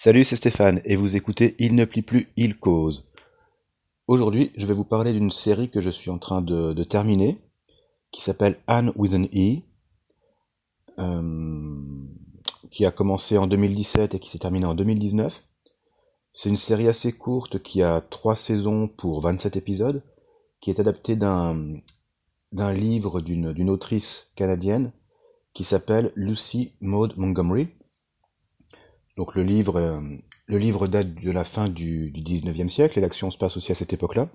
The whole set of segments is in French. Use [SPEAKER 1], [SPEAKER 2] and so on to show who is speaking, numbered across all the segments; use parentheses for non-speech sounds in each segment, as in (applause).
[SPEAKER 1] Salut, c'est Stéphane et vous écoutez Il ne plie plus, il cause. Aujourd'hui, je vais vous parler d'une série que je suis en train de, terminer, qui s'appelle Anne with an E, euh, qui a commencé en 2017 et qui s'est terminée en 2019. C'est une série assez courte qui a trois saisons pour 27 épisodes, qui est adaptée d'un d'un livre d'une autrice canadienne qui s'appelle Lucy Maud Montgomery donc le livre, euh, le livre date de la fin du, du 19e siècle et l'action se passe aussi à cette époque-là.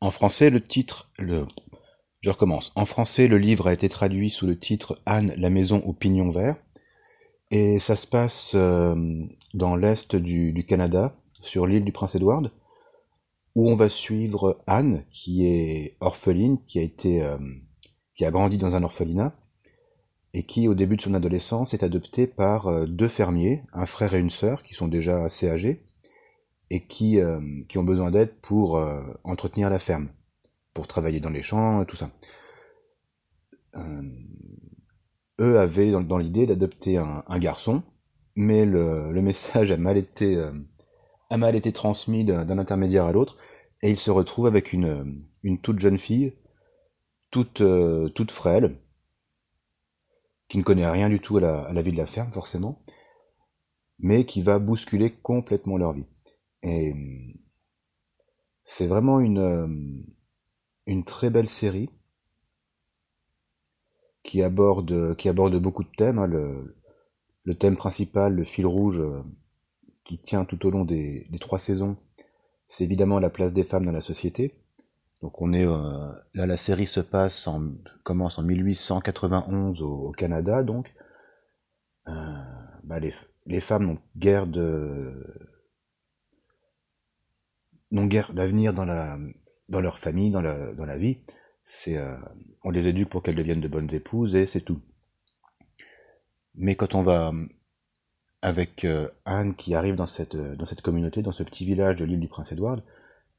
[SPEAKER 1] En français, le titre, le, je recommence. En français, le livre a été traduit sous le titre Anne, la maison au pignon vert. Et ça se passe euh, dans l'est du, Canada, sur l'île du Prince-Édouard, où on va suivre Anne, qui est orpheline, qui a été, euh, qui a grandi dans un orphelinat, et qui, au début de son adolescence, est adopté par euh, deux fermiers, un frère et une sœur, qui sont déjà assez âgés, et qui, euh, qui ont besoin d'aide pour euh, entretenir la ferme, pour travailler dans les champs et tout ça. eux avaient dans, l'idée d'adopter un, garçon, mais le, le, message a mal été, a mal été transmis d'un intermédiaire à l'autre, et ils se retrouvent avec une, une toute jeune fille, toute, toute frêle, qui ne connaît rien du tout à la, vie de la ferme, forcément, mais qui va bousculer complètement leur vie. Et c'est vraiment une, euh, une très belle série qui aborde, qui aborde beaucoup de thèmes. Hein. le, thème principal, le fil rouge euh, qui tient tout au long des trois saisons, c'est évidemment la place des femmes dans la société. Donc on est euh, là, la série se passe en commence en 1891 au, Canada, donc euh, bah, les, femmes n'ont guère de n'ont guère d'avenir dans la dans leur famille, dans la dans la vie. C'est euh, on les éduque pour qu'elles deviennent de bonnes épouses et c'est tout. Mais quand on va avec Anne qui arrive dans cette dans cette communauté, dans ce petit village de l'île du Prince-Édouard,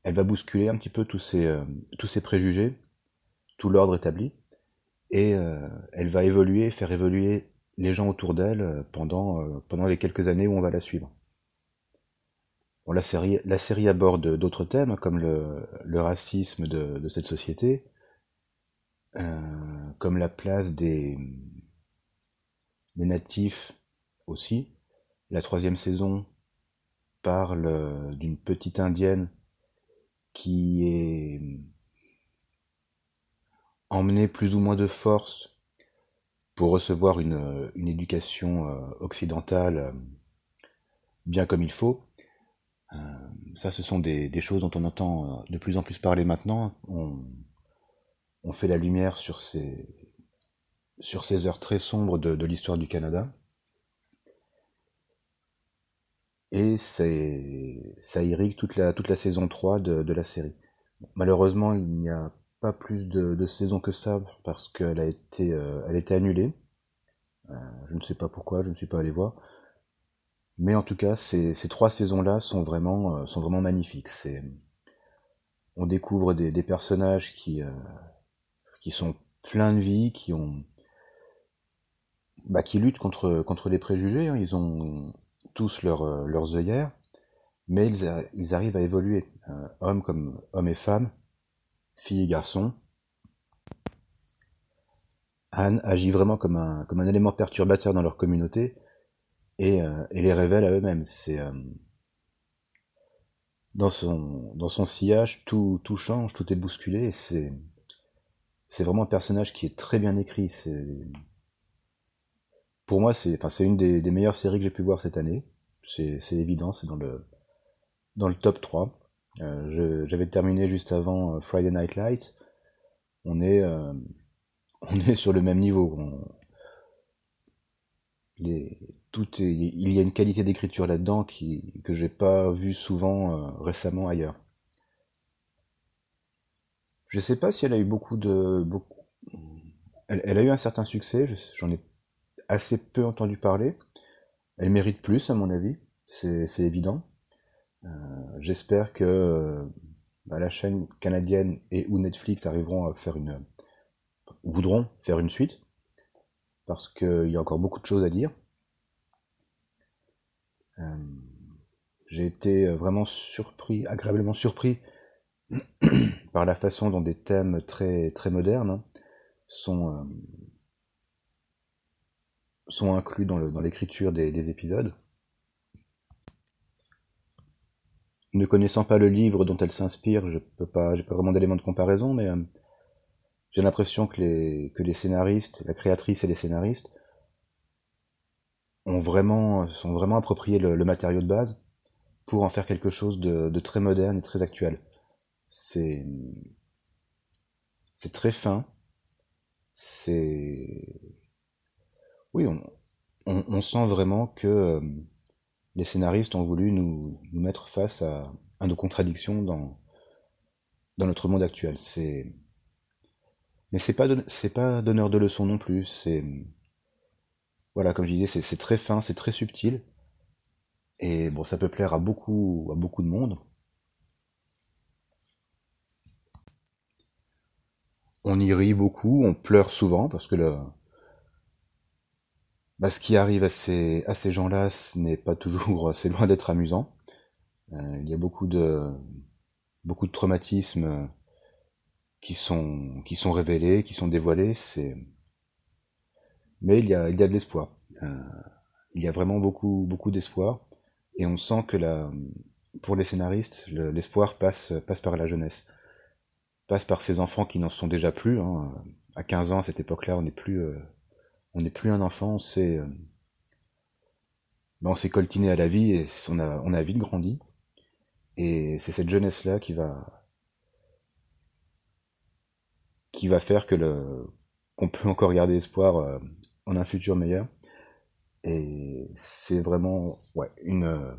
[SPEAKER 1] elle va bousculer un petit peu tous ces, euh, tous ces préjugés, tout l'ordre établi, et euh, elle va évoluer, faire évoluer les gens autour d'elle euh, pendant, pendant les quelques années où on va la suivre. La, série, la série aborde d'autres thèmes, comme le, le racisme de, de, cette société, comme la place des, des natifs aussi. La troisième saison parle d'une petite indienne qui est emmené plus ou moins de force pour recevoir une, une éducation euh, occidentale euh, bien comme il faut. Euh, ça, ce sont des, choses dont on entend de plus en plus parler maintenant. On, on fait la lumière sur ces, sur ces heures très sombres de l'histoire du Canada. Et ça irrigue toute la, toute la saison 3 de, la série. Malheureusement, il n'y a pas plus de, de saison que ça parce qu'elle a été, euh, elle a annulée. Euh, je ne sais pas pourquoi, je ne suis pas allé voir. Mais en tout cas, ces, ces trois saisons-là sont vraiment, euh, sont vraiment magnifiques. On découvre des, des personnages qui, qui sont pleins de vie, qui ont, bah, qui luttent contre, contre les préjugés. Hein. Ils ont, tous euh, leurs œillères, mais ils, arrivent à évoluer, euh, hommes comme et femmes, filles et garçons. Anne agit vraiment comme un, élément perturbateur dans leur communauté et, euh, les révèle à eux-mêmes. Dans son sillage tout tout change, tout est bousculé. C'est vraiment un personnage qui est très bien écrit. Pour moi, c'est une des, meilleures séries que j'ai pu voir cette année. C'est évident, c'est dans le, dans le top 3. Euh, J'avais terminé juste avant euh, Friday Night Light. On est, euh, (laughs) on est sur le même niveau. tout est, il y a une qualité d'écriture là-dedans qui que j'ai pas vu souvent euh, récemment ailleurs. Je sais pas si elle a eu beaucoup de beaucoup. Elle a eu un certain succès. J'en ai assez peu entendu parler. Elle mérite plus, à mon avis, c'est évident. Euh, j'espère que euh, bah, la chaîne canadienne et ou Netflix arriveront à faire une. voudront faire une suite, parce qu'il y a encore beaucoup de choses à dire. Euh, j'ai été vraiment surpris, agréablement surpris (clears throat) par la façon dont des thèmes très, très modernes sont, sont inclus dans l'écriture des, épisodes. Ne connaissant pas le livre dont elle s'inspire, je peux pas, j'ai pas vraiment d'éléments de comparaison, mais euh, j'ai l'impression que les, que les scénaristes, la créatrice et les scénaristes ont vraiment, sont vraiment appropriés le, matériau de base pour en faire quelque chose de très moderne et très actuel. C'est c'est très fin. C'est oui, on, sent vraiment que euh, les scénaristes ont voulu nous, mettre face à, nos contradictions dans dans notre monde actuel. C'est mais c'est pas c'est pas donneur de leçons non plus. C'est voilà, comme je disais, c'est très fin, c'est très subtil. Et bon, ça peut plaire à beaucoup à beaucoup de monde. on y rit beaucoup, on pleure souvent, parce que le, bah, ce qui arrive à ces, à ces gens-là, ce n'est pas toujours, c'est loin d'être amusant. Euh, il y a beaucoup de, beaucoup de traumatismes qui sont, qui sont révélés, qui sont dévoilés, c'est, mais il y a, il y a de l'espoir. Euh, il y a vraiment beaucoup, beaucoup d'espoir, et on sent que la, pour les scénaristes, l'espoir passe, passe par la jeunesse passe par ces enfants qui n'en sont déjà plus. Hein. À 15 ans, à cette époque-là, on n'est plus, euh, on n'est plus un enfant, on s'est, euh, ben, coltiné à la vie et on a, vite grandi. Et c'est cette jeunesse-là qui va, faire que le, qu'on peut encore garder espoir euh, en un futur meilleur. Et c'est vraiment, une,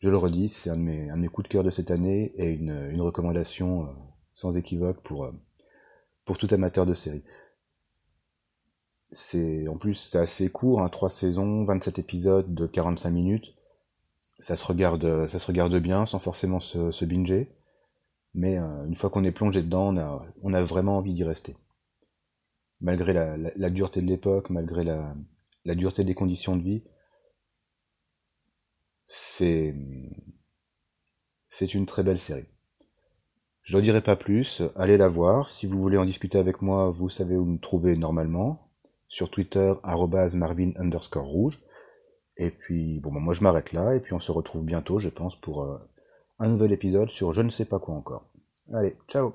[SPEAKER 1] je le redis, c'est un de mes, un de coups de cœur de cette année et une, recommandation sans équivoque pour, euh, pour tout amateur de série. C'est en plus c'est assez court, hein, 3 saisons, 27 épisodes de 45 minutes. Ça se regarde, ça se regarde bien sans forcément se, se binger. Mais euh, une fois qu'on est plongé dedans, on a, on a vraiment envie d'y rester. Malgré la, la, dureté de l'époque, malgré la, la dureté des conditions de vie, c'est c'est une très belle série. Je n'en dirai pas plus, allez la voir. Si vous voulez en discuter avec moi, vous savez où me trouver normalement. Sur Twitter, marvin underscore rouge. Et puis, bon, bah, moi je m'arrête là, et puis on se retrouve bientôt, je pense, pour euh, un nouvel épisode sur je ne sais pas quoi encore. Allez, ciao